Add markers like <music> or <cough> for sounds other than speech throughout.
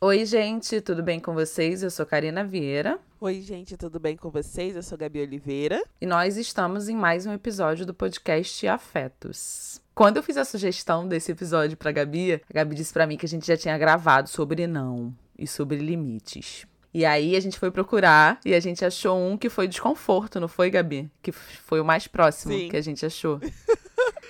Oi, gente, tudo bem com vocês? Eu sou Karina Vieira. Oi, gente, tudo bem com vocês? Eu sou Gabi Oliveira. E nós estamos em mais um episódio do podcast Afetos. Quando eu fiz a sugestão desse episódio pra Gabi, a Gabi disse para mim que a gente já tinha gravado sobre não e sobre limites. E aí a gente foi procurar e a gente achou um que foi desconforto, não foi, Gabi? Que foi o mais próximo Sim. que a gente achou. <laughs>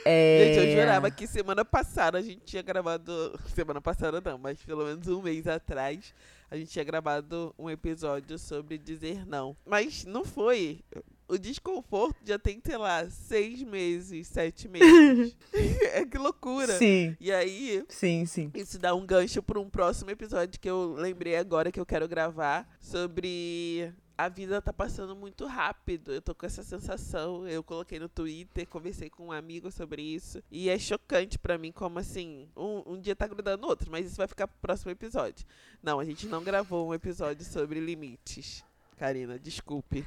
É... Gente, eu jurava que semana passada a gente tinha gravado. Semana passada não, mas pelo menos um mês atrás a gente tinha gravado um episódio sobre dizer não. Mas não foi. O desconforto já tem, sei lá, seis meses, sete meses. <laughs> <laughs> é que loucura. Sim. E aí. Sim, sim. Isso dá um gancho para um próximo episódio que eu lembrei agora que eu quero gravar sobre a vida tá passando muito rápido. Eu tô com essa sensação. Eu coloquei no Twitter, conversei com um amigo sobre isso. E é chocante para mim como assim, um, um, dia tá grudando no outro, mas isso vai ficar pro próximo episódio. Não, a gente não gravou um episódio sobre limites. Karina, desculpe.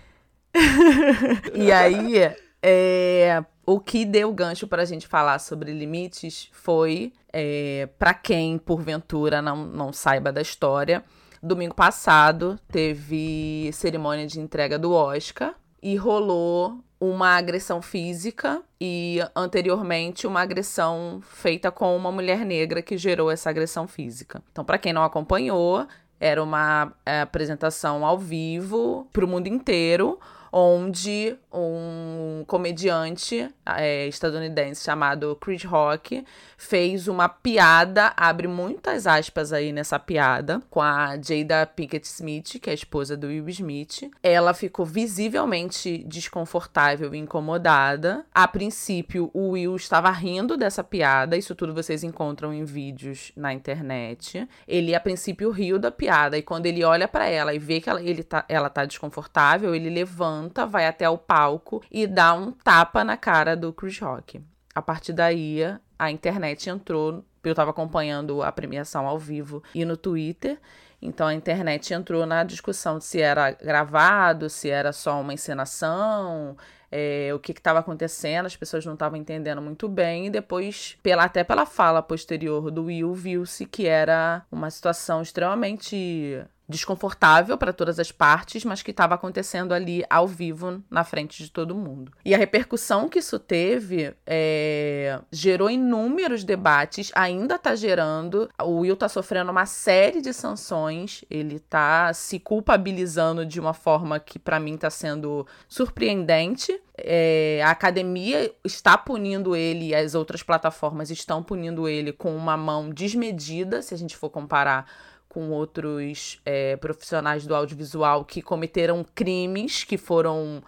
<laughs> e aí, é, o que deu gancho para a gente falar sobre limites foi, é, para quem porventura não, não saiba da história, Domingo passado teve cerimônia de entrega do Oscar e rolou uma agressão física e anteriormente uma agressão feita com uma mulher negra que gerou essa agressão física. Então, para quem não acompanhou, era uma é, apresentação ao vivo para o mundo inteiro onde um comediante é, estadunidense chamado Chris Rock fez uma piada, abre muitas aspas aí nessa piada, com a Jada Pinkett Smith, que é a esposa do Will Smith. Ela ficou visivelmente desconfortável e incomodada. A princípio, o Will estava rindo dessa piada, isso tudo vocês encontram em vídeos na internet. Ele, a princípio, riu da piada, e quando ele olha para ela e vê que ela, ele tá, ela tá desconfortável, ele levanta, vai até o palco e dá um tapa na cara do Chris Rock. A partir daí, a internet entrou. Eu estava acompanhando a premiação ao vivo e no Twitter. Então a internet entrou na discussão de se era gravado, se era só uma encenação, é, o que estava acontecendo, as pessoas não estavam entendendo muito bem, e depois, pela, até pela fala posterior do Will, viu-se que era uma situação extremamente desconfortável para todas as partes, mas que estava acontecendo ali ao vivo na frente de todo mundo. E a repercussão que isso teve é, gerou inúmeros debates, ainda está gerando. O Will está sofrendo uma série de sanções, ele está se culpabilizando de uma forma que para mim está sendo surpreendente. É, a academia está punindo ele e as outras plataformas estão punindo ele com uma mão desmedida, se a gente for comparar com outros é, profissionais do audiovisual que cometeram crimes, que foram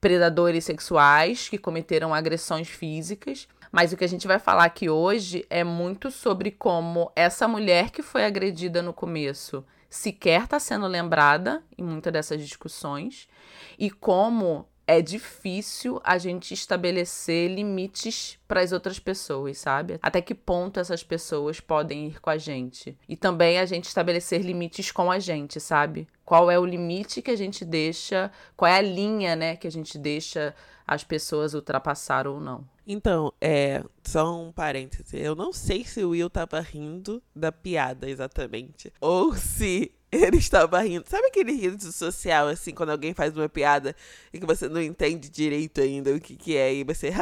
predadores sexuais, que cometeram agressões físicas. Mas o que a gente vai falar aqui hoje é muito sobre como essa mulher que foi agredida no começo sequer está sendo lembrada em muitas dessas discussões e como é difícil a gente estabelecer limites para as outras pessoas, sabe? Até que ponto essas pessoas podem ir com a gente? E também a gente estabelecer limites com a gente, sabe? Qual é o limite que a gente deixa, qual é a linha, né, que a gente deixa as pessoas ultrapassar ou não. Então, é, só um parêntese. Eu não sei se o Will tava rindo da piada exatamente. Ou se ele <laughs> estava rindo. Sabe aquele riso social, assim, quando alguém faz uma piada e que você não entende direito ainda o que, que é, e você.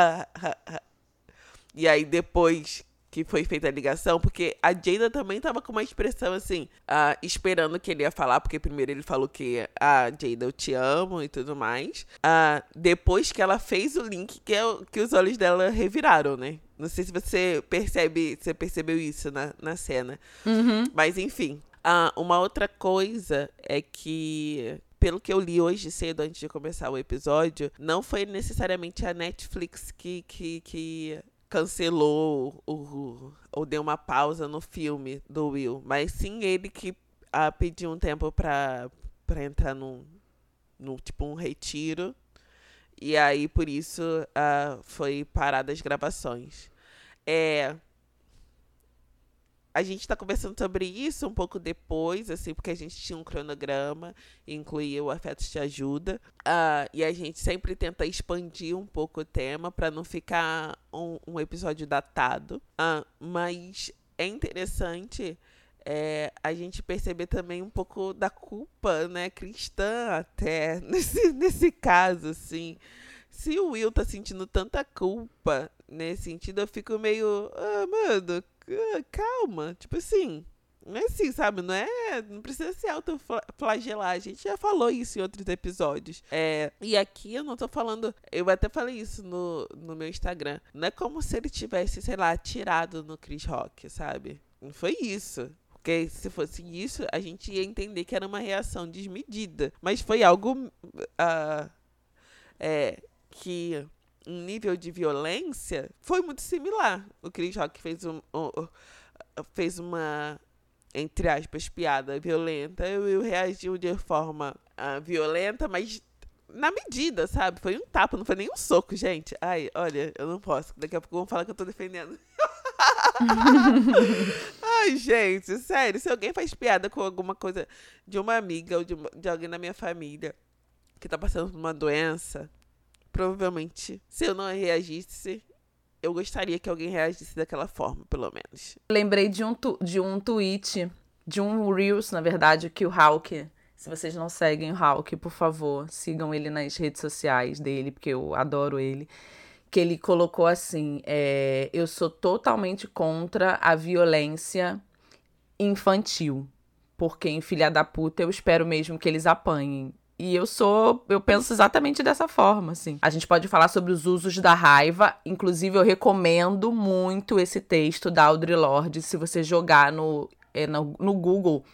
E aí depois que foi feita a ligação, porque a Jada também tava com uma expressão assim, uh, esperando que ele ia falar, porque primeiro ele falou que, ah, Jada, eu te amo e tudo mais. Uh, depois que ela fez o link, que, é o, que os olhos dela reviraram, né? Não sei se você percebe, você percebeu isso na, na cena. Uhum. Mas enfim. Uh, uma outra coisa é que pelo que eu li hoje cedo, antes de começar o episódio, não foi necessariamente a Netflix que, que, que cancelou o, ou deu uma pausa no filme do Will, mas sim ele que ah, pediu um tempo para entrar num, num tipo um retiro. E aí, por isso, ah, foi parada as gravações. É, a gente está conversando sobre isso um pouco depois, assim, porque a gente tinha um cronograma, incluía o Afetos Te Ajuda, uh, e a gente sempre tenta expandir um pouco o tema para não ficar um, um, episódio datado. Uh, mas é interessante é, a gente perceber também um pouco da culpa, né, cristã até, <laughs> nesse, nesse caso, assim. Se o Will tá sentindo tanta culpa nesse sentido, eu fico meio, ah, mano, calma, tipo assim, não é assim, sabe? Não é. Não precisa se autoflagelar. A gente já falou isso em outros episódios. É, e aqui eu não tô falando. Eu até falei isso no, no meu Instagram. Não é como se ele tivesse, sei lá, atirado no Chris Rock, sabe? Não foi isso. Porque se fosse isso, a gente ia entender que era uma reação desmedida. Mas foi algo. Uh, é, que um nível de violência foi muito similar. O Chris Rock fez, um, um, fez uma entre aspas, piada violenta, eu, eu reagiu de forma uh, violenta, mas na medida, sabe? Foi um tapa, não foi nem um soco, gente. Ai, olha, eu não posso. Daqui a pouco vão falar que eu tô defendendo. <laughs> Ai, gente, sério. Se alguém faz piada com alguma coisa de uma amiga ou de, de alguém na minha família que tá passando por uma doença, provavelmente, se eu não reagisse, eu gostaria que alguém reagisse daquela forma, pelo menos. Lembrei de um, tu, de um tweet, de um Reels, na verdade, que o Hulk. Se vocês não seguem o Hulk, por favor, sigam ele nas redes sociais dele, porque eu adoro ele. Que ele colocou assim: é, Eu sou totalmente contra a violência infantil. Porque em filha da puta eu espero mesmo que eles apanhem. E eu sou, eu penso exatamente dessa forma, assim. A gente pode falar sobre os usos da raiva, inclusive eu recomendo muito esse texto da Audre Lorde, se você jogar no, é, no, no Google,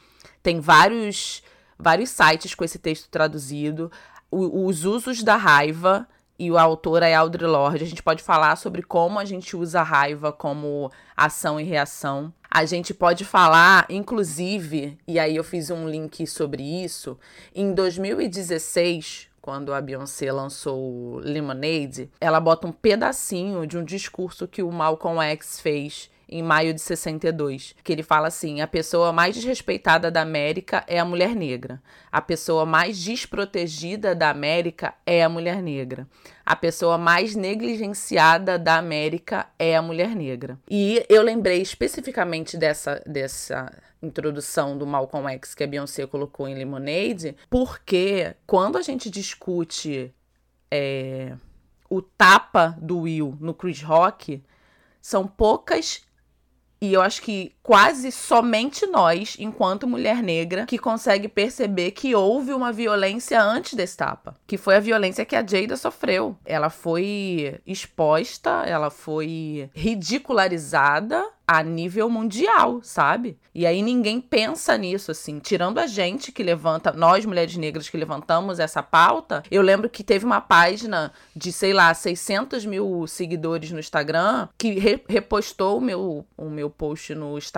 tem vários, vários sites com esse texto traduzido. O, os usos da raiva, e a autora é Audre Lorde. A gente pode falar sobre como a gente usa a raiva como ação e reação. A gente pode falar, inclusive, e aí eu fiz um link sobre isso, em 2016, quando a Beyoncé lançou Lemonade, ela bota um pedacinho de um discurso que o Malcolm X fez em maio de 62, que ele fala assim: a pessoa mais desrespeitada da América é a mulher negra. A pessoa mais desprotegida da América é a mulher negra. A pessoa mais negligenciada da América é a mulher negra. E eu lembrei especificamente dessa, dessa introdução do Malcolm X que a Beyoncé colocou em Lemonade, porque quando a gente discute é, o tapa do Will no Chris Rock, são poucas e eu acho que quase somente nós, enquanto mulher negra, que consegue perceber que houve uma violência antes desse tapa, que foi a violência que a Jada sofreu. Ela foi exposta, ela foi ridicularizada a nível mundial, sabe? E aí ninguém pensa nisso, assim. Tirando a gente que levanta, nós mulheres negras que levantamos essa pauta, eu lembro que teve uma página de, sei lá, 600 mil seguidores no Instagram que re repostou o meu, o meu post no Instagram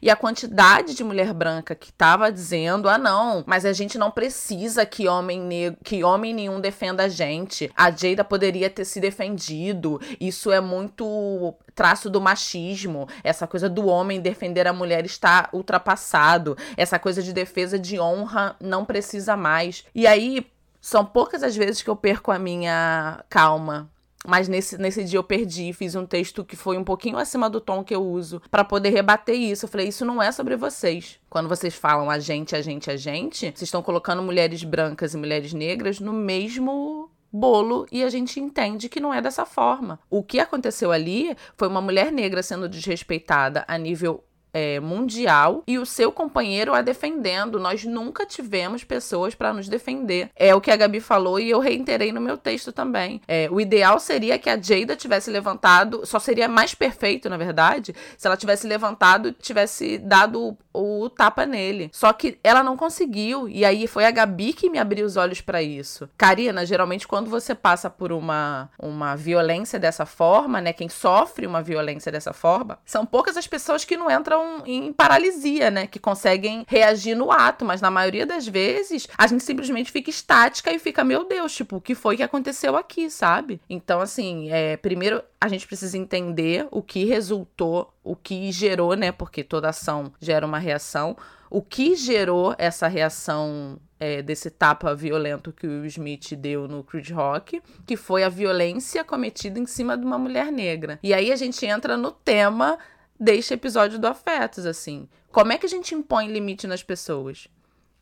e a quantidade de mulher branca que tava dizendo: ah, não, mas a gente não precisa que homem negro, que homem nenhum defenda a gente. A Jada poderia ter se defendido. Isso é muito traço do machismo, essa coisa do homem defender a mulher está ultrapassado, essa coisa de defesa de honra não precisa mais. E aí são poucas as vezes que eu perco a minha calma. Mas nesse, nesse dia eu perdi, fiz um texto que foi um pouquinho acima do tom que eu uso para poder rebater isso. Eu falei, isso não é sobre vocês. Quando vocês falam a gente, a gente, a gente, vocês estão colocando mulheres brancas e mulheres negras no mesmo bolo e a gente entende que não é dessa forma. O que aconteceu ali foi uma mulher negra sendo desrespeitada a nível é, mundial e o seu companheiro a defendendo. Nós nunca tivemos pessoas para nos defender. É o que a Gabi falou e eu reiterei no meu texto também. É, o ideal seria que a Jada tivesse levantado, só seria mais perfeito, na verdade, se ela tivesse levantado, tivesse dado o, tapa nele. Só que ela não conseguiu e aí foi a Gabi que me abriu os olhos para isso. Karina, geralmente quando você passa por uma uma violência dessa forma, né, quem sofre uma violência dessa forma, são poucas as pessoas que não entram entram em paralisia, né? Que conseguem reagir no ato, mas na maioria das vezes a gente simplesmente fica estática e fica, meu Deus, tipo, o que foi que aconteceu aqui, sabe? Então, assim, é, primeiro a gente precisa entender o que resultou, o que gerou, né? Porque toda ação gera uma reação. O que gerou essa reação é, desse tapa violento que o Smith deu no Creed Rock, que foi a violência cometida em cima de uma mulher negra. E aí a gente entra no tema deste episódio do Afetos, assim. Como é que a gente impõe limite nas pessoas?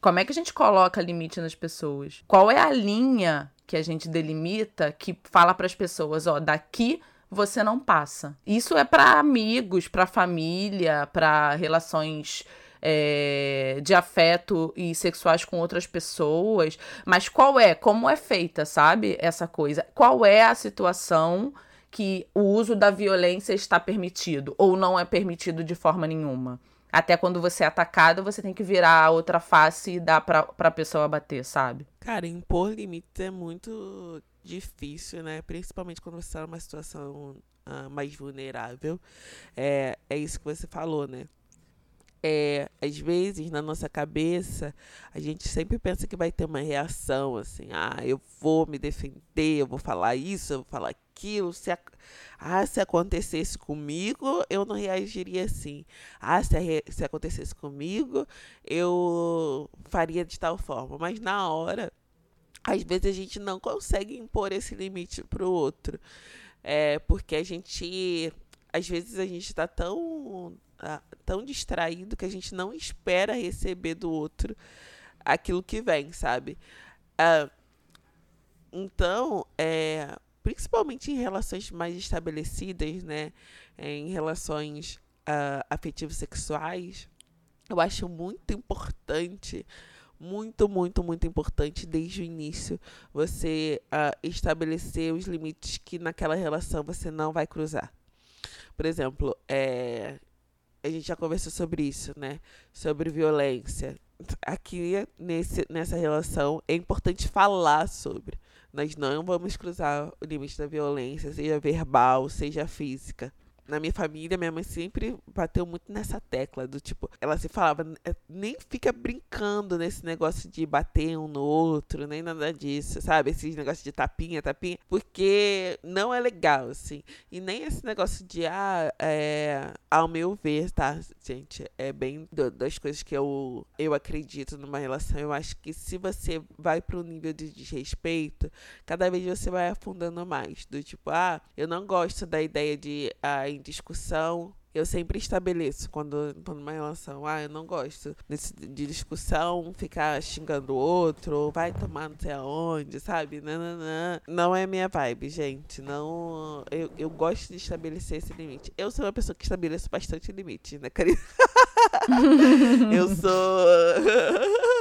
Como é que a gente coloca limite nas pessoas? Qual é a linha que a gente delimita que fala para as pessoas, ó, daqui você não passa. Isso é para amigos, para família, para relações é, de afeto e sexuais com outras pessoas. Mas qual é? Como é feita, sabe? Essa coisa. Qual é a situação que o uso da violência está permitido ou não é permitido de forma nenhuma? Até quando você é atacado, você tem que virar a outra face e dar pra, pra pessoa bater, sabe? Cara, impor limites é muito difícil, né? Principalmente quando você está numa situação uh, mais vulnerável. É, é isso que você falou, né? É, às vezes, na nossa cabeça, a gente sempre pensa que vai ter uma reação, assim, ah, eu vou me defender, eu vou falar isso, eu vou falar aquilo. Se, a, ah, se acontecesse comigo, eu não reagiria assim. Ah, se, a, se acontecesse comigo, eu faria de tal forma. Mas na hora, às vezes a gente não consegue impor esse limite para o outro. É, porque a gente, às vezes a gente está tão, tão distraído que a gente não espera receber do outro aquilo que vem, sabe? Ah, então, é, principalmente em relações mais estabelecidas, né? Em relações uh, afetivos sexuais, eu acho muito importante muito, muito, muito importante desde o início você uh, estabelecer os limites que naquela relação você não vai cruzar. Por exemplo, é, a gente já conversou sobre isso, né? Sobre violência. Aqui nesse, nessa relação é importante falar sobre. Nós não vamos cruzar o limite da violência, seja verbal, seja física na minha família, minha mãe sempre bateu muito nessa tecla do tipo, ela se falava, é, nem fica brincando nesse negócio de bater um no outro, nem nada disso, sabe? Esses negócios de tapinha, tapinha, porque não é legal, assim. E nem esse negócio de, ah, é, ao meu ver, tá, gente, é bem do, das coisas que eu, eu acredito numa relação. Eu acho que se você vai para um nível de desrespeito, cada vez você vai afundando mais. Do tipo, ah, eu não gosto da ideia de. Ah, em discussão, eu sempre estabeleço quando estou numa relação. Ah, eu não gosto desse, de discussão, ficar xingando o outro, vai tomar não sei aonde, sabe? Não. não é minha vibe, gente. Não. Eu, eu gosto de estabelecer esse limite. Eu sou uma pessoa que estabeleço bastante limite, né, querida? <laughs> eu sou.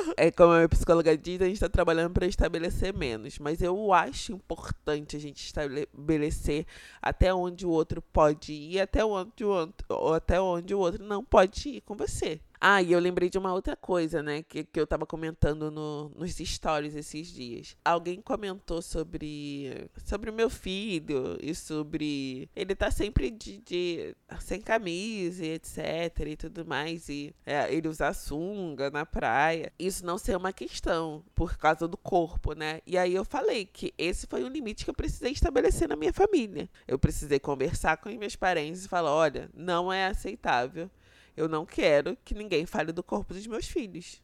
<laughs> é como a minha psicóloga diz, a gente está trabalhando para estabelecer menos. Mas eu acho importante a gente estabelecer até onde o outro pode ir, até onde o outro, ou até onde o outro não pode ir com você. Ah, e eu lembrei de uma outra coisa, né? Que, que eu tava comentando no, nos stories esses dias. Alguém comentou sobre sobre o meu filho e sobre. Ele tá sempre de, de sem camisa, etc. e tudo mais. E é, ele usar sunga na praia. Isso não ser uma questão por causa do corpo, né? E aí eu falei que esse foi um limite que eu precisei estabelecer na minha família. Eu precisei conversar com meus parentes e falar: olha, não é aceitável eu não quero que ninguém fale do corpo dos meus filhos.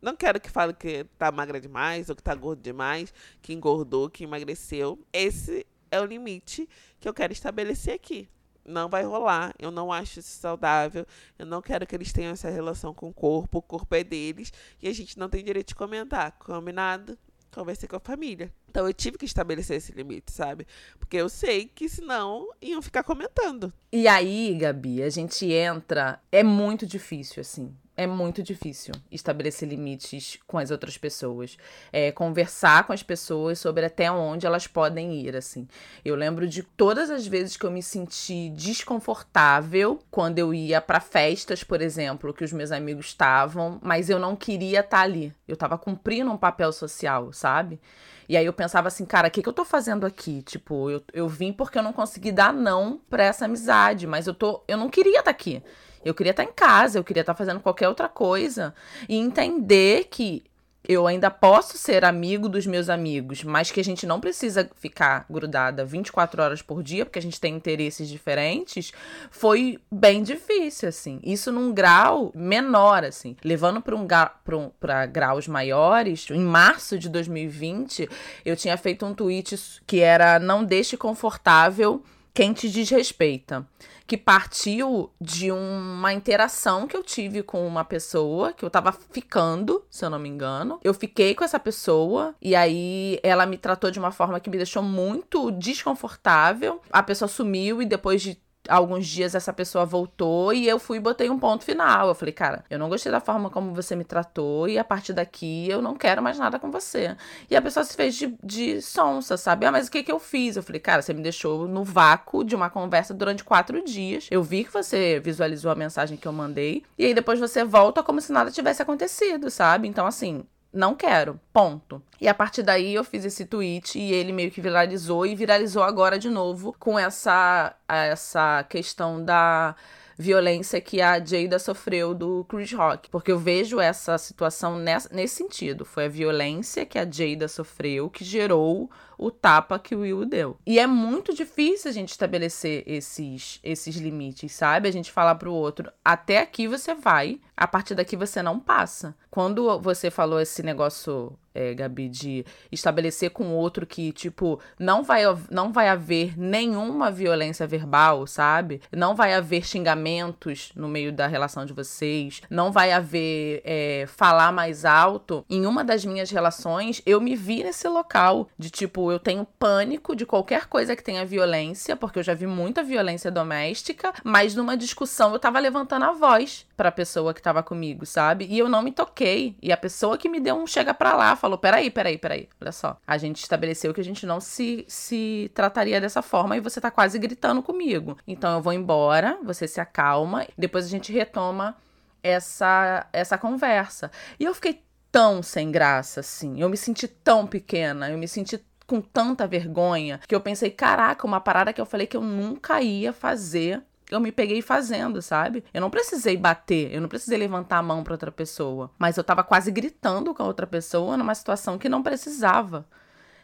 Não quero que fale que tá magra demais ou que tá gordo demais, que engordou, que emagreceu. Esse é o limite que eu quero estabelecer aqui. Não vai rolar. Eu não acho isso saudável. Eu não quero que eles tenham essa relação com o corpo. O corpo é deles e a gente não tem direito de comentar. Combinado? Conversei com a família. Então eu tive que estabelecer esse limite, sabe? Porque eu sei que senão iam ficar comentando. E aí, Gabi, a gente entra. É muito difícil, assim. É muito difícil estabelecer limites com as outras pessoas. É, conversar com as pessoas sobre até onde elas podem ir, assim. Eu lembro de todas as vezes que eu me senti desconfortável quando eu ia para festas, por exemplo, que os meus amigos estavam, mas eu não queria estar tá ali. Eu tava cumprindo um papel social, sabe? E aí eu pensava assim, cara, o que, que eu tô fazendo aqui? Tipo, eu, eu vim porque eu não consegui dar não pra essa amizade, mas eu tô. Eu não queria estar tá aqui. Eu queria estar tá em casa, eu queria estar tá fazendo qualquer outra coisa. E entender que eu ainda posso ser amigo dos meus amigos, mas que a gente não precisa ficar grudada 24 horas por dia, porque a gente tem interesses diferentes, foi bem difícil, assim. Isso num grau menor, assim. Levando para um, um, graus maiores, em março de 2020, eu tinha feito um tweet que era não deixe confortável quem te desrespeita que partiu de uma interação que eu tive com uma pessoa que eu tava ficando, se eu não me engano. Eu fiquei com essa pessoa e aí ela me tratou de uma forma que me deixou muito desconfortável. A pessoa sumiu e depois de alguns dias essa pessoa voltou e eu fui e botei um ponto final. Eu falei, cara, eu não gostei da forma como você me tratou e a partir daqui eu não quero mais nada com você. E a pessoa se fez de, de sonsa, sabe? Ah, mas o que que eu fiz? Eu falei, cara, você me deixou no vácuo de uma conversa durante quatro dias. Eu vi que você visualizou a mensagem que eu mandei e aí depois você volta como se nada tivesse acontecido, sabe? Então, assim, não quero, ponto. E a partir daí eu fiz esse tweet e ele meio que viralizou e viralizou agora de novo com essa essa questão da violência que a Jada sofreu do Chris Rock. Porque eu vejo essa situação nesse sentido. Foi a violência que a Jada sofreu que gerou o tapa que o Will deu. E é muito difícil a gente estabelecer esses, esses limites, sabe? A gente falar pro outro, até aqui você vai, a partir daqui você não passa. Quando você falou esse negócio é, Gabi, de estabelecer com o outro que, tipo, não vai, não vai haver nenhuma violência verbal, sabe? Não vai haver xingamentos no meio da relação de vocês, não vai haver é, falar mais alto. Em uma das minhas relações, eu me vi nesse local de, tipo, eu tenho pânico de qualquer coisa que tenha violência, porque eu já vi muita violência doméstica, mas numa discussão eu tava levantando a voz pra pessoa que tava comigo, sabe? E eu não me toquei. E a pessoa que me deu um chega pra lá falou: peraí, peraí, peraí. Olha só. A gente estabeleceu que a gente não se, se trataria dessa forma e você tá quase gritando comigo. Então eu vou embora, você se acalma, depois a gente retoma essa, essa conversa. E eu fiquei tão sem graça, assim. Eu me senti tão pequena, eu me senti com tanta vergonha que eu pensei, caraca, uma parada que eu falei que eu nunca ia fazer eu me peguei fazendo, sabe? Eu não precisei bater, eu não precisei levantar a mão para outra pessoa, mas eu tava quase gritando com a outra pessoa numa situação que não precisava.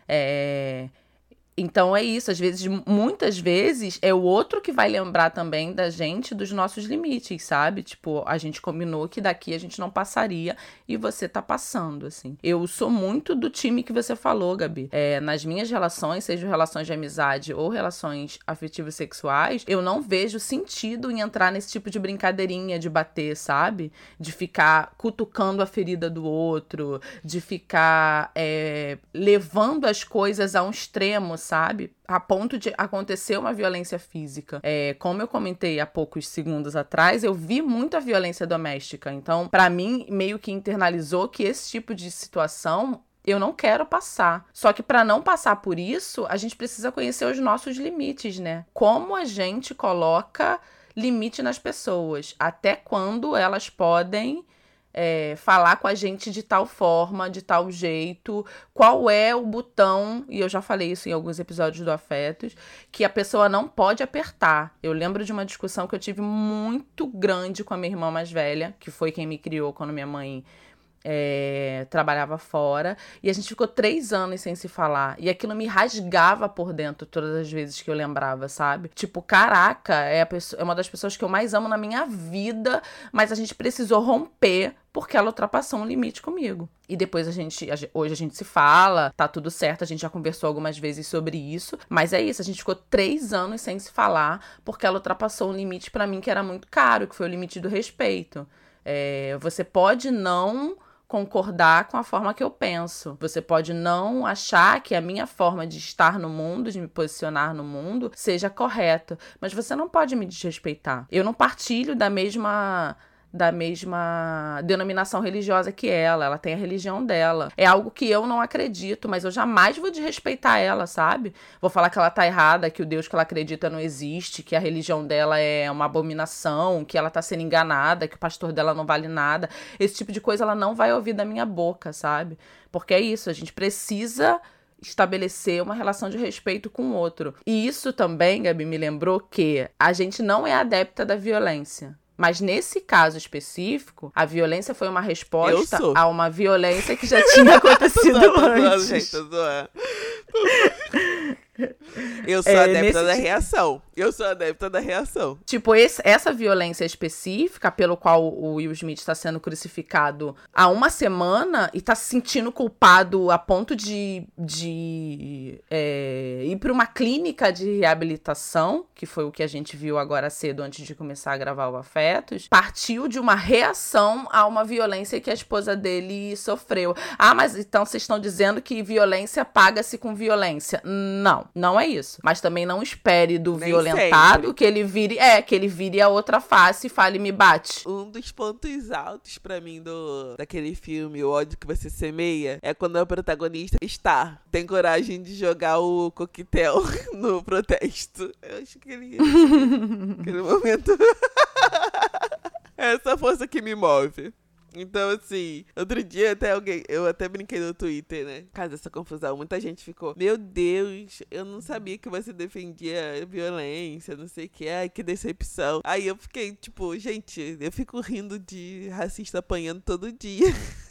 É, então é isso, às vezes, muitas vezes é o outro que vai lembrar também da gente dos nossos limites, sabe? Tipo, a gente combinou que daqui a gente não passaria e você tá passando, assim. Eu sou muito do time que você falou, Gabi. É, nas minhas relações, sejam relações de amizade ou relações afetivas sexuais, eu não vejo sentido em entrar nesse tipo de brincadeirinha de bater, sabe? De ficar cutucando a ferida do outro, de ficar é, levando as coisas a um extremo, sabe? A ponto de acontecer uma violência física. É, como eu comentei há poucos segundos atrás, eu vi muita violência doméstica. Então, para mim, meio que internalizou que esse tipo de situação eu não quero passar. Só que para não passar por isso, a gente precisa conhecer os nossos limites, né? Como a gente coloca limite nas pessoas, até quando elas podem é, falar com a gente de tal forma, de tal jeito, qual é o botão, e eu já falei isso em alguns episódios do Afetos, que a pessoa não pode apertar. Eu lembro de uma discussão que eu tive muito grande com a minha irmã mais velha, que foi quem me criou quando minha mãe é, trabalhava fora e a gente ficou três anos sem se falar e aquilo me rasgava por dentro todas as vezes que eu lembrava, sabe? Tipo, caraca, é, pessoa, é uma das pessoas que eu mais amo na minha vida, mas a gente precisou romper porque ela ultrapassou um limite comigo. E depois a gente, hoje a gente se fala, tá tudo certo, a gente já conversou algumas vezes sobre isso, mas é isso, a gente ficou três anos sem se falar porque ela ultrapassou um limite para mim que era muito caro, que foi o limite do respeito. É, você pode não concordar com a forma que eu penso. Você pode não achar que a minha forma de estar no mundo, de me posicionar no mundo, seja correta, mas você não pode me desrespeitar. Eu não partilho da mesma da mesma denominação religiosa que ela, ela tem a religião dela. É algo que eu não acredito, mas eu jamais vou desrespeitar ela, sabe? Vou falar que ela tá errada, que o Deus que ela acredita não existe, que a religião dela é uma abominação, que ela tá sendo enganada, que o pastor dela não vale nada. Esse tipo de coisa ela não vai ouvir da minha boca, sabe? Porque é isso, a gente precisa estabelecer uma relação de respeito com o outro. E isso também, Gabi, me lembrou que a gente não é adepta da violência. Mas nesse caso específico, a violência foi uma resposta a uma violência que já tinha <laughs> acontecido tô antes. Gente, tô <laughs> Eu sou é, adepta da tipo... reação. Eu sou adepta da reação. Tipo, esse, essa violência específica pelo qual o Will Smith está sendo crucificado há uma semana e está se sentindo culpado a ponto de, de é, ir para uma clínica de reabilitação, que foi o que a gente viu agora cedo antes de começar a gravar o Afetos, partiu de uma reação a uma violência que a esposa dele sofreu. Ah, mas então vocês estão dizendo que violência paga-se com violência. Não, não é isso. Mas também não espere do Nem violentado sempre. que ele vire, é, que ele vire a outra face e fale me bate. Um dos pontos altos para mim do daquele filme, O ódio que você semeia, é quando o protagonista está, tem coragem de jogar o coquetel <laughs> no protesto. Eu acho que ele aquele <laughs> momento <laughs> essa força que me move. Então, assim, outro dia até alguém. Eu até brinquei no Twitter, né? Por causa dessa confusão. Muita gente ficou. Meu Deus, eu não sabia que você defendia violência, não sei o que. Ai, que decepção. Aí eu fiquei, tipo, gente, eu fico rindo de racista apanhando todo dia. <laughs>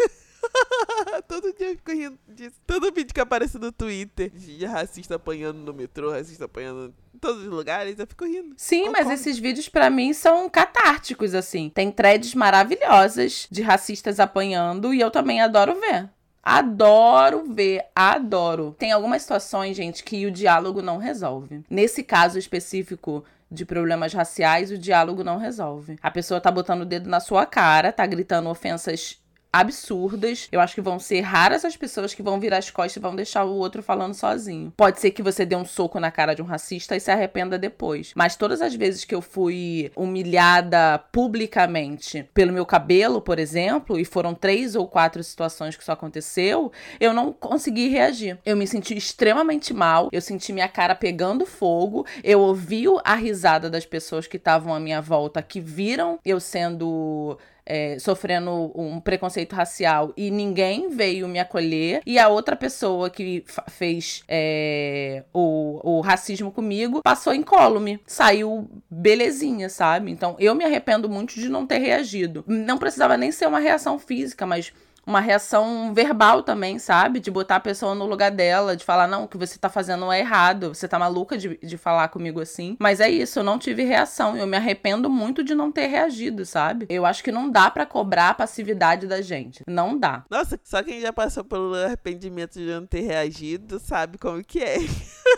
Todo dia eu fico rindo disso. Todo vídeo que aparece no Twitter de racista apanhando no metrô, racista apanhando em todos os lugares, eu fico rindo. Sim, Concordo. mas esses vídeos para mim são catárticos, assim. Tem threads maravilhosas de racistas apanhando e eu também adoro ver. Adoro ver, adoro. Tem algumas situações, gente, que o diálogo não resolve. Nesse caso específico de problemas raciais, o diálogo não resolve. A pessoa tá botando o dedo na sua cara, tá gritando ofensas absurdas. Eu acho que vão ser raras as pessoas que vão virar as costas e vão deixar o outro falando sozinho. Pode ser que você dê um soco na cara de um racista e se arrependa depois. Mas todas as vezes que eu fui humilhada publicamente pelo meu cabelo, por exemplo, e foram três ou quatro situações que isso aconteceu, eu não consegui reagir. Eu me senti extremamente mal, eu senti minha cara pegando fogo, eu ouvi a risada das pessoas que estavam à minha volta, que viram eu sendo é, sofrendo um preconceito racial e ninguém veio me acolher, e a outra pessoa que fez é, o, o racismo comigo passou incólume, saiu belezinha, sabe? Então eu me arrependo muito de não ter reagido. Não precisava nem ser uma reação física, mas uma reação verbal também, sabe? De botar a pessoa no lugar dela, de falar, não, o que você tá fazendo é errado, você tá maluca de, de falar comigo assim. Mas é isso, eu não tive reação. Eu me arrependo muito de não ter reagido, sabe? Eu acho que não dá para cobrar a passividade da gente. Não dá. Nossa, só quem já passou pelo arrependimento de não ter reagido sabe como que é. <laughs>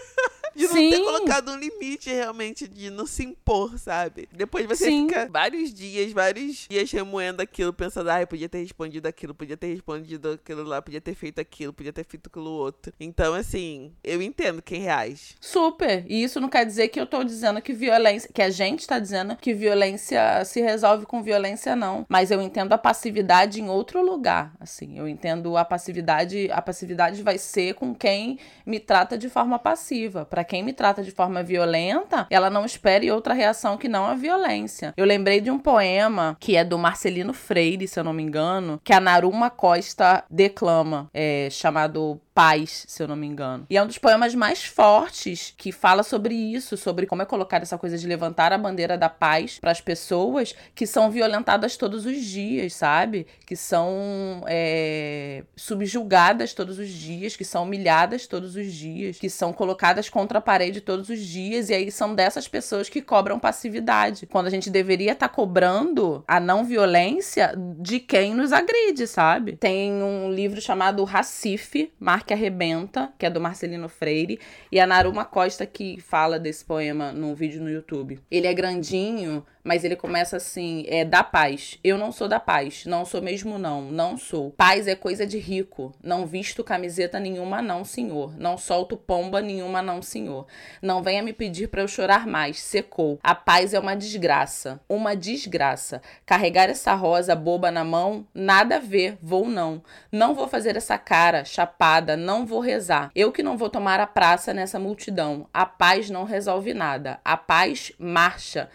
de não Sim. ter colocado um limite realmente de não se impor, sabe? Depois você Sim. fica vários dias, vários dias remoendo aquilo, pensando, ah, eu podia ter respondido aquilo, podia ter respondido aquilo lá, podia ter feito aquilo, podia ter feito aquilo outro. Então, assim, eu entendo quem reage. Super. E isso não quer dizer que eu tô dizendo que violência, que a gente tá dizendo que violência se resolve com violência, não. Mas eu entendo a passividade em outro lugar, assim. Eu entendo a passividade, a passividade vai ser com quem me trata de forma passiva. Para quem me trata de forma violenta, ela não espere outra reação que não a violência. Eu lembrei de um poema que é do Marcelino Freire, se eu não me engano, que a Naruma Costa declama, é, chamado Paz, se eu não me engano. E é um dos poemas mais fortes que fala sobre isso, sobre como é colocar essa coisa de levantar a bandeira da paz para as pessoas que são violentadas todos os dias, sabe? Que são é, subjugadas todos os dias, que são humilhadas todos os dias, que são colocadas contra a parede todos os dias. E aí são dessas pessoas que cobram passividade. Quando a gente deveria estar tá cobrando a não violência de quem nos agride, sabe? Tem um livro chamado Racife, Mark que Arrebenta, que é do Marcelino Freire, e a Naruma Costa que fala desse poema num vídeo no YouTube. Ele é grandinho, mas ele começa assim: é da paz. Eu não sou da paz, não sou mesmo não, não sou. Paz é coisa de rico. Não visto camiseta nenhuma não, senhor. Não solto pomba nenhuma não, senhor. Não venha me pedir para eu chorar mais, secou. A paz é uma desgraça, uma desgraça. Carregar essa rosa boba na mão, nada a ver, vou não. Não vou fazer essa cara chapada, não vou rezar. Eu que não vou tomar a praça nessa multidão. A paz não resolve nada. A paz marcha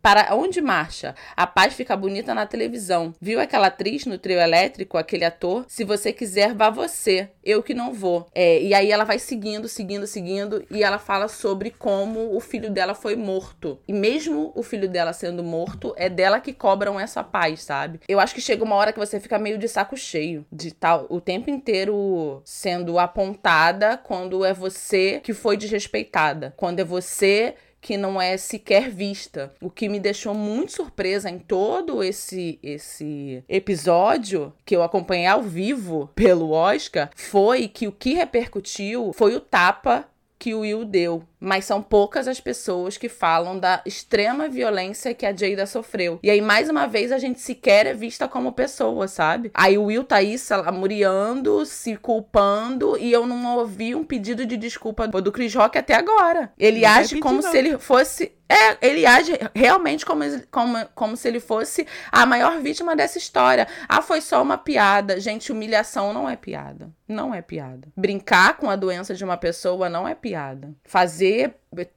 Para onde marcha? A paz fica bonita na televisão. Viu aquela atriz no trio elétrico, aquele ator? Se você quiser, vá você. Eu que não vou. É, e aí ela vai seguindo, seguindo, seguindo. E ela fala sobre como o filho dela foi morto. E mesmo o filho dela sendo morto, é dela que cobram essa paz, sabe? Eu acho que chega uma hora que você fica meio de saco cheio. De tal, o tempo inteiro sendo apontada quando é você que foi desrespeitada. Quando é você que não é sequer vista. O que me deixou muito surpresa em todo esse esse episódio que eu acompanhei ao vivo pelo Oscar foi que o que repercutiu foi o tapa que o Will deu mas são poucas as pessoas que falam da extrema violência que a Jada sofreu. E aí, mais uma vez, a gente sequer é vista como pessoa, sabe? Aí o Will tá aí lamuriando, se culpando, e eu não ouvi um pedido de desculpa do Chris Rock até agora. Ele não age como não. se ele fosse é, ele age realmente como, como, como se ele fosse a maior vítima dessa história. Ah, foi só uma piada. Gente, humilhação não é piada. Não é piada. Brincar com a doença de uma pessoa não é piada. Fazer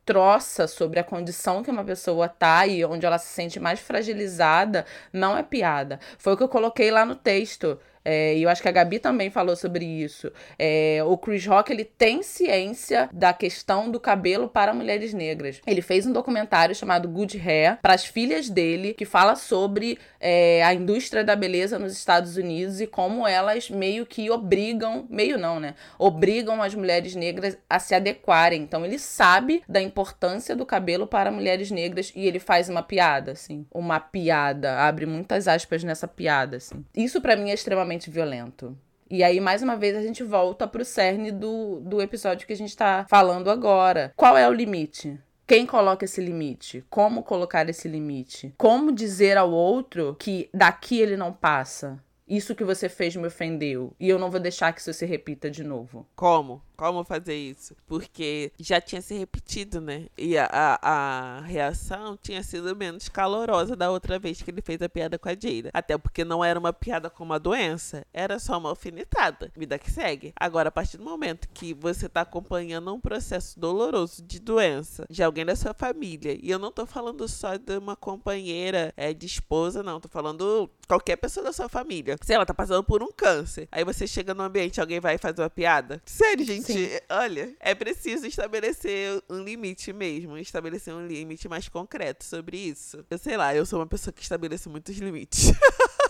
troça sobre a condição que uma pessoa tá e onde ela se sente mais fragilizada não é piada. Foi o que eu coloquei lá no texto. É, e eu acho que a Gabi também falou sobre isso. É, o Chris Rock ele tem ciência da questão do cabelo para mulheres negras. Ele fez um documentário chamado Good Hair para as filhas dele que fala sobre é, a indústria da beleza nos Estados Unidos e como elas meio que obrigam, meio não, né? Obrigam as mulheres negras a se adequarem. Então ele sabe da importância do cabelo para mulheres negras e ele faz uma piada, assim, uma piada, abre muitas aspas nessa piada, assim. Isso para mim é extremamente extremamente violento. E aí, mais uma vez, a gente volta pro cerne do, do episódio que a gente tá falando agora. Qual é o limite? Quem coloca esse limite? Como colocar esse limite? Como dizer ao outro que daqui ele não passa? Isso que você fez me ofendeu. E eu não vou deixar que isso se repita de novo. Como? Como fazer isso, porque já tinha se repetido, né? E a, a, a, reação tinha sido menos calorosa da outra vez que ele fez a piada com a Jada. Até porque não era uma piada com uma doença, era só uma alfinetada. Vida que segue. Agora, a partir do momento que você tá acompanhando um processo doloroso de doença de alguém da sua família, e eu não tô falando só de uma companheira, é, de esposa, não, tô falando qualquer pessoa da sua família. Se ela tá passando por um câncer, aí você chega no ambiente, alguém vai fazer uma piada. Sério, gente, Sim. olha, é preciso estabelecer um limite mesmo, estabelecer um limite mais concreto sobre isso. Eu sei lá, eu sou uma pessoa que estabelece muitos limites. <laughs>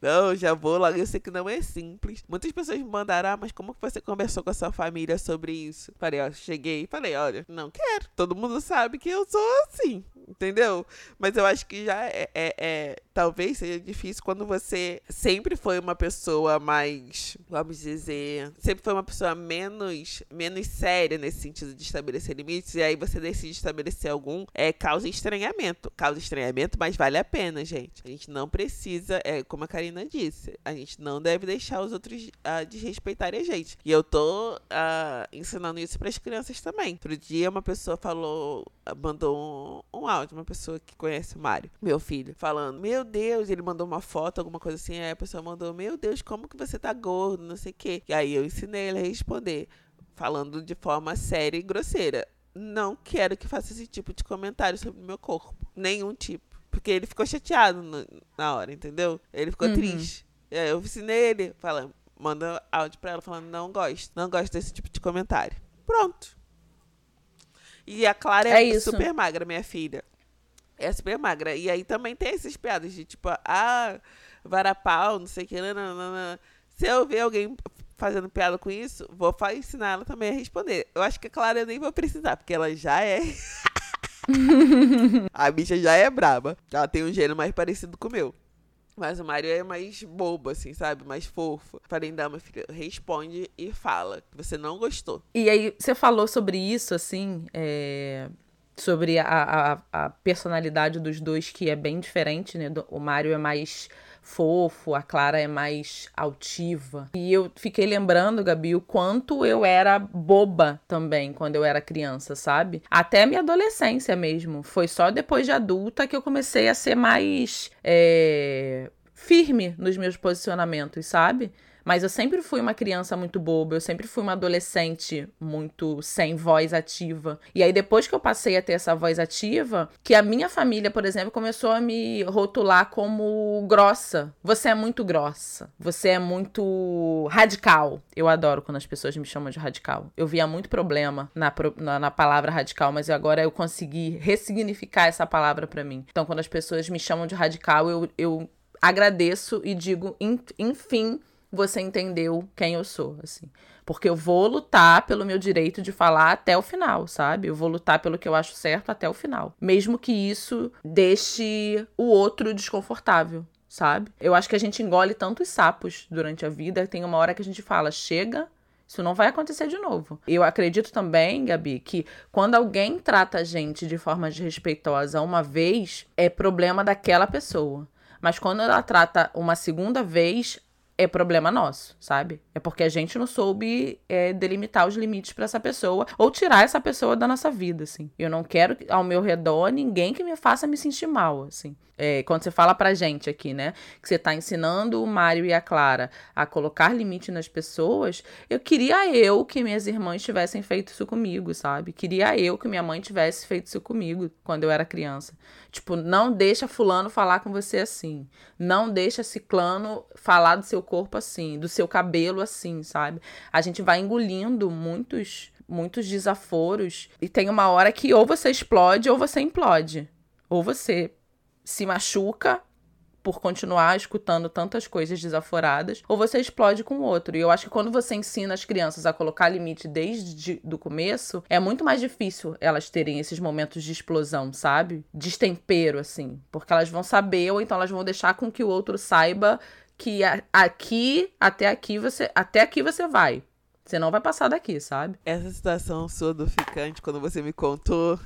Não, já vou logo. Eu sei que não é simples. Muitas pessoas me mandaram, ah, mas como que você conversou com a sua família sobre isso? Falei, ó, cheguei e falei, olha, não quero. Todo mundo sabe que eu sou assim, entendeu? Mas eu acho que já é, é, é talvez seja difícil quando você sempre foi uma pessoa mais, vamos dizer, sempre foi uma pessoa menos, menos séria nesse sentido de estabelecer limites, e aí você decide estabelecer algum, é, causa estranhamento. Causa estranhamento, mas vale a pena, gente. A gente não precisa, é, como a Karina disse, a gente não deve deixar os outros uh, desrespeitarem a gente. E eu tô uh, ensinando isso para as crianças também. Outro dia uma pessoa falou, mandou um, um áudio, uma pessoa que conhece o Mário, meu filho, falando: Meu Deus, ele mandou uma foto, alguma coisa assim. Aí a pessoa mandou: Meu Deus, como que você tá gordo, não sei o quê. E aí eu ensinei ele a responder, falando de forma séria e grosseira. Não quero que faça esse tipo de comentário sobre o meu corpo. Nenhum tipo. Porque ele ficou chateado no, na hora, entendeu? Ele ficou uhum. triste. Aí eu ensinei ele, falando, manda áudio pra ela falando: Não gosto, não gosto desse tipo de comentário. Pronto. E a Clara é, é super magra, minha filha. É super magra. E aí também tem esses piadas de tipo, ah, varapau, não sei o que, não. Se eu ver alguém fazendo piada com isso, vou ensinar ela também a responder. Eu acho que a Clara eu nem vou precisar, porque ela já é. <laughs> <laughs> a bicha já é braba. Ela tem um gênero mais parecido com o meu. Mas o Mario é mais bobo, assim, sabe? Mais fofo. Falei, dar uma filha, responde e fala que você não gostou. E aí, você falou sobre isso, assim, é... sobre a, a, a, personalidade dos dois, que é bem diferente, né? O Mario é mais fofo, a Clara é mais altiva. E eu fiquei lembrando, Gabi, o quanto eu era boba também quando eu era criança, sabe? Até minha adolescência mesmo. Foi só depois de adulta que eu comecei a ser mais é, firme nos meus posicionamentos, sabe? Mas eu sempre fui uma criança muito boba, eu sempre fui uma adolescente muito sem voz ativa. E aí, depois que eu passei a ter essa voz ativa, que a minha família, por exemplo, começou a me rotular como grossa. Você é muito grossa. Você é muito radical. Eu adoro quando as pessoas me chamam de radical. Eu via muito problema na, na, na palavra radical, mas agora eu consegui ressignificar essa palavra para mim. Então, quando as pessoas me chamam de radical, eu, eu agradeço e digo, enfim, você entendeu quem eu sou, assim. Porque eu vou lutar pelo meu direito de falar até o final, sabe? Eu vou lutar pelo que eu acho certo até o final. Mesmo que isso deixe o outro desconfortável, sabe? Eu acho que a gente engole tantos sapos durante a vida, tem uma hora que a gente fala, chega, isso não vai acontecer de novo. Eu acredito também, Gabi, que quando alguém trata a gente de forma desrespeitosa uma vez, é problema daquela pessoa. Mas quando ela trata uma segunda vez, é problema nosso, sabe? É porque a gente não soube é, delimitar os limites para essa pessoa ou tirar essa pessoa da nossa vida, assim. Eu não quero ao meu redor ninguém que me faça me sentir mal, assim. É, quando você fala pra gente aqui, né, que você tá ensinando o Mário e a Clara a colocar limite nas pessoas, eu queria eu que minhas irmãs tivessem feito isso comigo, sabe? Queria eu que minha mãe tivesse feito isso comigo quando eu era criança. Tipo, não deixa fulano falar com você assim. Não deixa ciclano falar do seu corpo assim, do seu cabelo assim, sabe? A gente vai engolindo muitos muitos desaforos e tem uma hora que ou você explode ou você implode. Ou você se machuca por continuar escutando tantas coisas desaforadas, ou você explode com o outro. E eu acho que quando você ensina as crianças a colocar limite desde o começo, é muito mais difícil elas terem esses momentos de explosão, sabe? Destempero, assim. Porque elas vão saber, ou então elas vão deixar com que o outro saiba que aqui, até aqui você, até aqui você vai. Você não vai passar daqui, sabe? Essa situação sua do ficante, quando você me contou.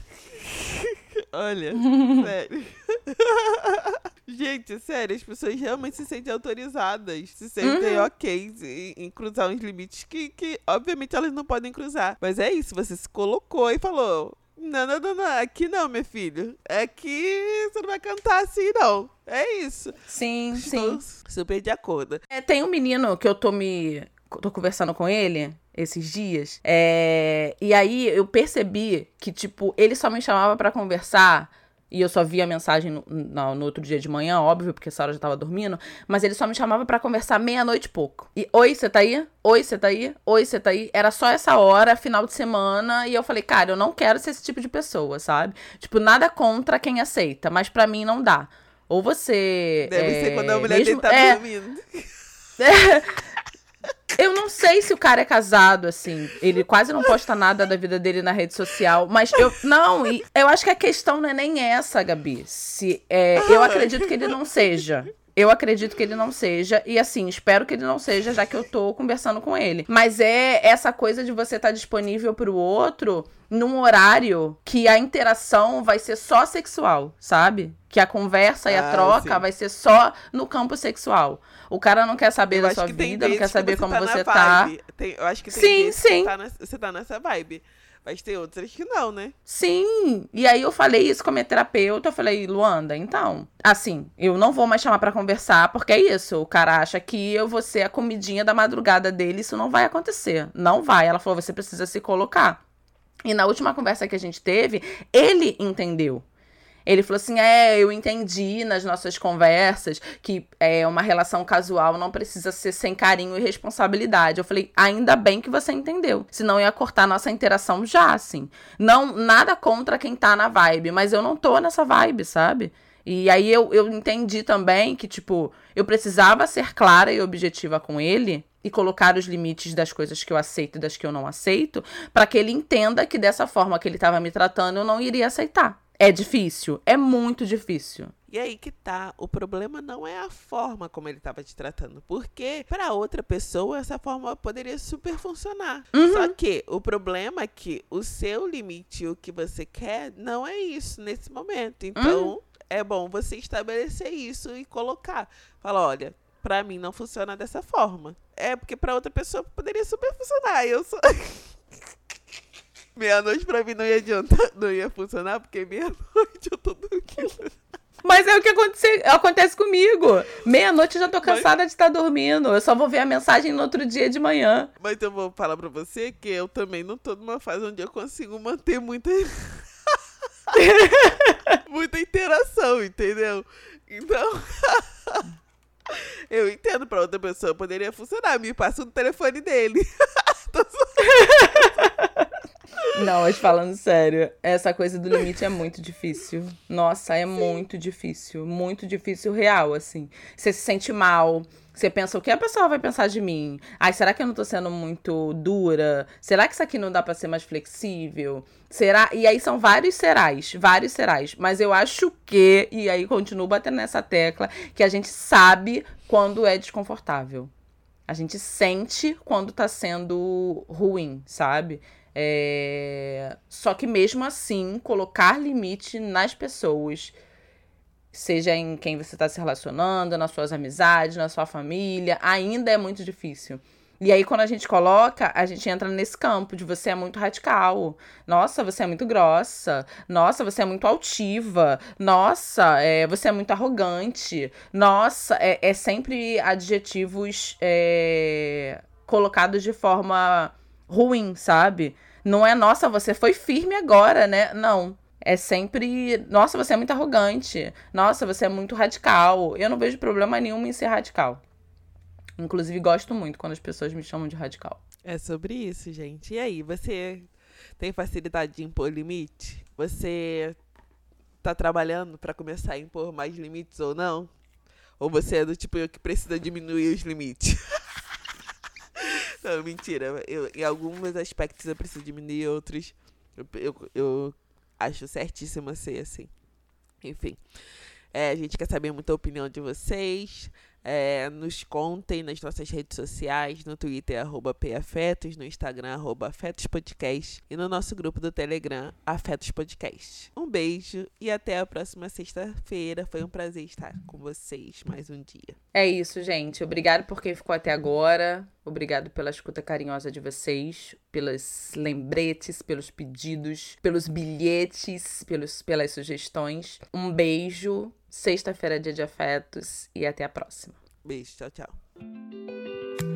Olha, <laughs> sério. <laughs> Gente, sério, as pessoas realmente se sentem autorizadas, se sentem uhum. ok em, em, cruzar uns limites que, que, obviamente, elas não podem cruzar. Mas é isso, você se colocou e falou: não, não, não, não, aqui não, meu filho. Aqui você não vai cantar assim, não. É isso. Sim, Estou sim. Super de acordo. É, tem um menino que eu tô me. Tô conversando com ele esses dias. É, e aí eu percebi que, tipo, ele só me chamava para conversar. E eu só via a mensagem no, no, no, outro dia de manhã, óbvio, porque essa hora já tava dormindo. Mas ele só me chamava para conversar meia-noite e pouco. E, oi, você tá aí? Oi, você tá aí? Oi, você tá aí? Era só essa hora, final de semana. E eu falei, cara, eu não quero ser esse tipo de pessoa, sabe? Tipo, nada contra quem aceita, mas para mim não dá. Ou você. Deve é, ser quando a mulher mesmo, tá é, dormindo. <laughs> Eu não sei se o cara é casado, assim. Ele quase não posta nada da vida dele na rede social. Mas eu. Não, eu acho que a questão não é nem essa, Gabi. Se, é, eu acredito que ele não seja. Eu acredito que ele não seja. E assim, espero que ele não seja, já que eu tô conversando com ele. Mas é essa coisa de você estar tá disponível pro outro num horário que a interação vai ser só sexual, sabe? Que a conversa ah, e a ah, troca sim. vai ser só no campo sexual. O cara não quer saber eu da sua vida, não quer saber como tá você tá. Tem, eu acho que tem sim, sim. Você tá, nessa, você tá nessa vibe. Mas tem outras que não, né? Sim. E aí eu falei isso com a minha terapeuta. Eu falei, Luanda, então, assim, eu não vou mais chamar para conversar, porque é isso. O cara acha que eu vou ser a comidinha da madrugada dele. Isso não vai acontecer. Não vai. Ela falou, você precisa se colocar. E na última conversa que a gente teve, ele entendeu. Ele falou assim: é, eu entendi nas nossas conversas que é, uma relação casual não precisa ser sem carinho e responsabilidade. Eu falei, ainda bem que você entendeu. Senão ia cortar nossa interação já, assim. Não, nada contra quem tá na vibe, mas eu não tô nessa vibe, sabe? E aí eu, eu entendi também que, tipo, eu precisava ser clara e objetiva com ele e colocar os limites das coisas que eu aceito e das que eu não aceito, para que ele entenda que dessa forma que ele estava me tratando eu não iria aceitar. É difícil, é muito difícil. E aí que tá, o problema não é a forma como ele estava te tratando, porque para outra pessoa essa forma poderia super funcionar. Uhum. Só que o problema é que o seu limite, o que você quer, não é isso nesse momento. Então, uhum. é bom você estabelecer isso e colocar. Fala, olha, para mim não funciona dessa forma. É porque para outra pessoa poderia super funcionar. Eu sou <laughs> Meia-noite pra mim não ia adiantar, não ia funcionar, porque meia-noite eu tô dormindo. Mas é o que acontece, acontece comigo. Meia-noite eu já tô cansada Mas... de estar dormindo. Eu só vou ver a mensagem no outro dia de manhã. Mas eu vou falar pra você que eu também não tô numa fase onde eu consigo manter muita. <laughs> muita interação, entendeu? Então. <laughs> eu entendo pra outra pessoa, poderia funcionar. Me passa o telefone dele. <laughs> Não, mas falando sério, essa coisa do limite é muito difícil. Nossa, é Sim. muito difícil. Muito difícil, real, assim. Você se sente mal. Você pensa, o que a pessoa vai pensar de mim? Ai, será que eu não tô sendo muito dura? Será que isso aqui não dá para ser mais flexível? Será? E aí são vários serais, vários serais. Mas eu acho que, e aí continuo batendo nessa tecla, que a gente sabe quando é desconfortável. A gente sente quando tá sendo ruim, sabe? É... Só que mesmo assim, colocar limite nas pessoas, seja em quem você está se relacionando, nas suas amizades, na sua família, ainda é muito difícil. E aí, quando a gente coloca, a gente entra nesse campo de você é muito radical. Nossa, você é muito grossa. Nossa, você é muito altiva. Nossa, é, você é muito arrogante. Nossa, é, é sempre adjetivos é, colocados de forma ruim, sabe? Não é, nossa, você foi firme agora, né? Não. É sempre, nossa, você é muito arrogante. Nossa, você é muito radical. Eu não vejo problema nenhum em ser radical. Inclusive, gosto muito quando as pessoas me chamam de radical. É sobre isso, gente. E aí, você tem facilidade de impor limite? Você tá trabalhando para começar a impor mais limites ou não? Ou você é do tipo eu que precisa diminuir os limites? <laughs> Não, mentira. Eu, em alguns aspectos eu preciso diminuir, outros eu, eu, eu acho certíssimo ser assim. Enfim. É, a gente quer saber muita opinião de vocês. É, nos contem nas nossas redes sociais, no Twitter, arroba PAfetos, no Instagram, arroba Afetos Podcast e no nosso grupo do Telegram, Afetos Podcast. Um beijo e até a próxima sexta-feira. Foi um prazer estar com vocês mais um dia. É isso, gente. Obrigado por quem ficou até agora. Obrigado pela escuta carinhosa de vocês, pelas lembretes, pelos pedidos, pelos bilhetes, pelos, pelas sugestões. Um beijo Sexta-feira é dia de afetos e até a próxima. Beijo, tchau, tchau.